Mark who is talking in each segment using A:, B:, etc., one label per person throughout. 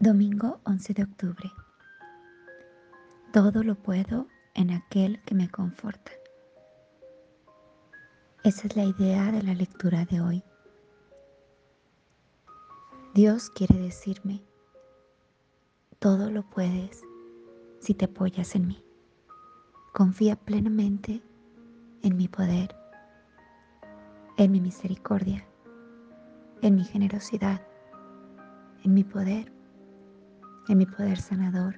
A: Domingo 11 de octubre. Todo lo puedo en aquel que me conforta. Esa es la idea de la lectura de hoy. Dios quiere decirme, todo lo puedes si te apoyas en mí. Confía plenamente en mi poder, en mi misericordia, en mi generosidad, en mi poder en mi poder sanador,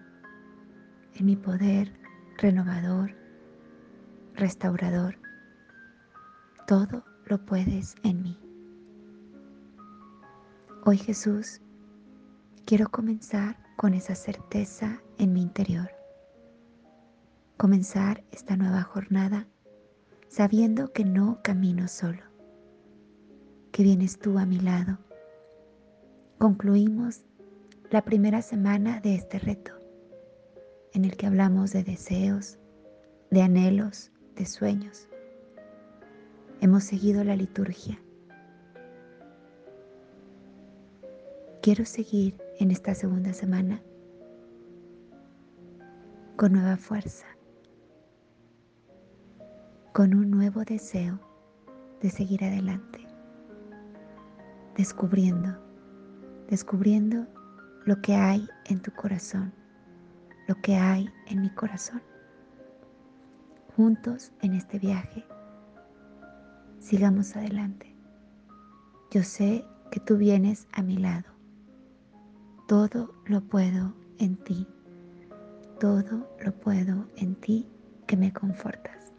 A: en mi poder renovador, restaurador. Todo lo puedes en mí. Hoy Jesús, quiero comenzar con esa certeza en mi interior. Comenzar esta nueva jornada sabiendo que no camino solo, que vienes tú a mi lado. Concluimos la primera semana de este reto, en el que hablamos de deseos, de anhelos, de sueños. Hemos seguido la liturgia. Quiero seguir en esta segunda semana con nueva fuerza, con un nuevo deseo de seguir adelante, descubriendo, descubriendo lo que hay en tu corazón, lo que hay en mi corazón. Juntos en este viaje, sigamos adelante. Yo sé que tú vienes a mi lado. Todo lo puedo en ti. Todo lo puedo en ti que me confortas.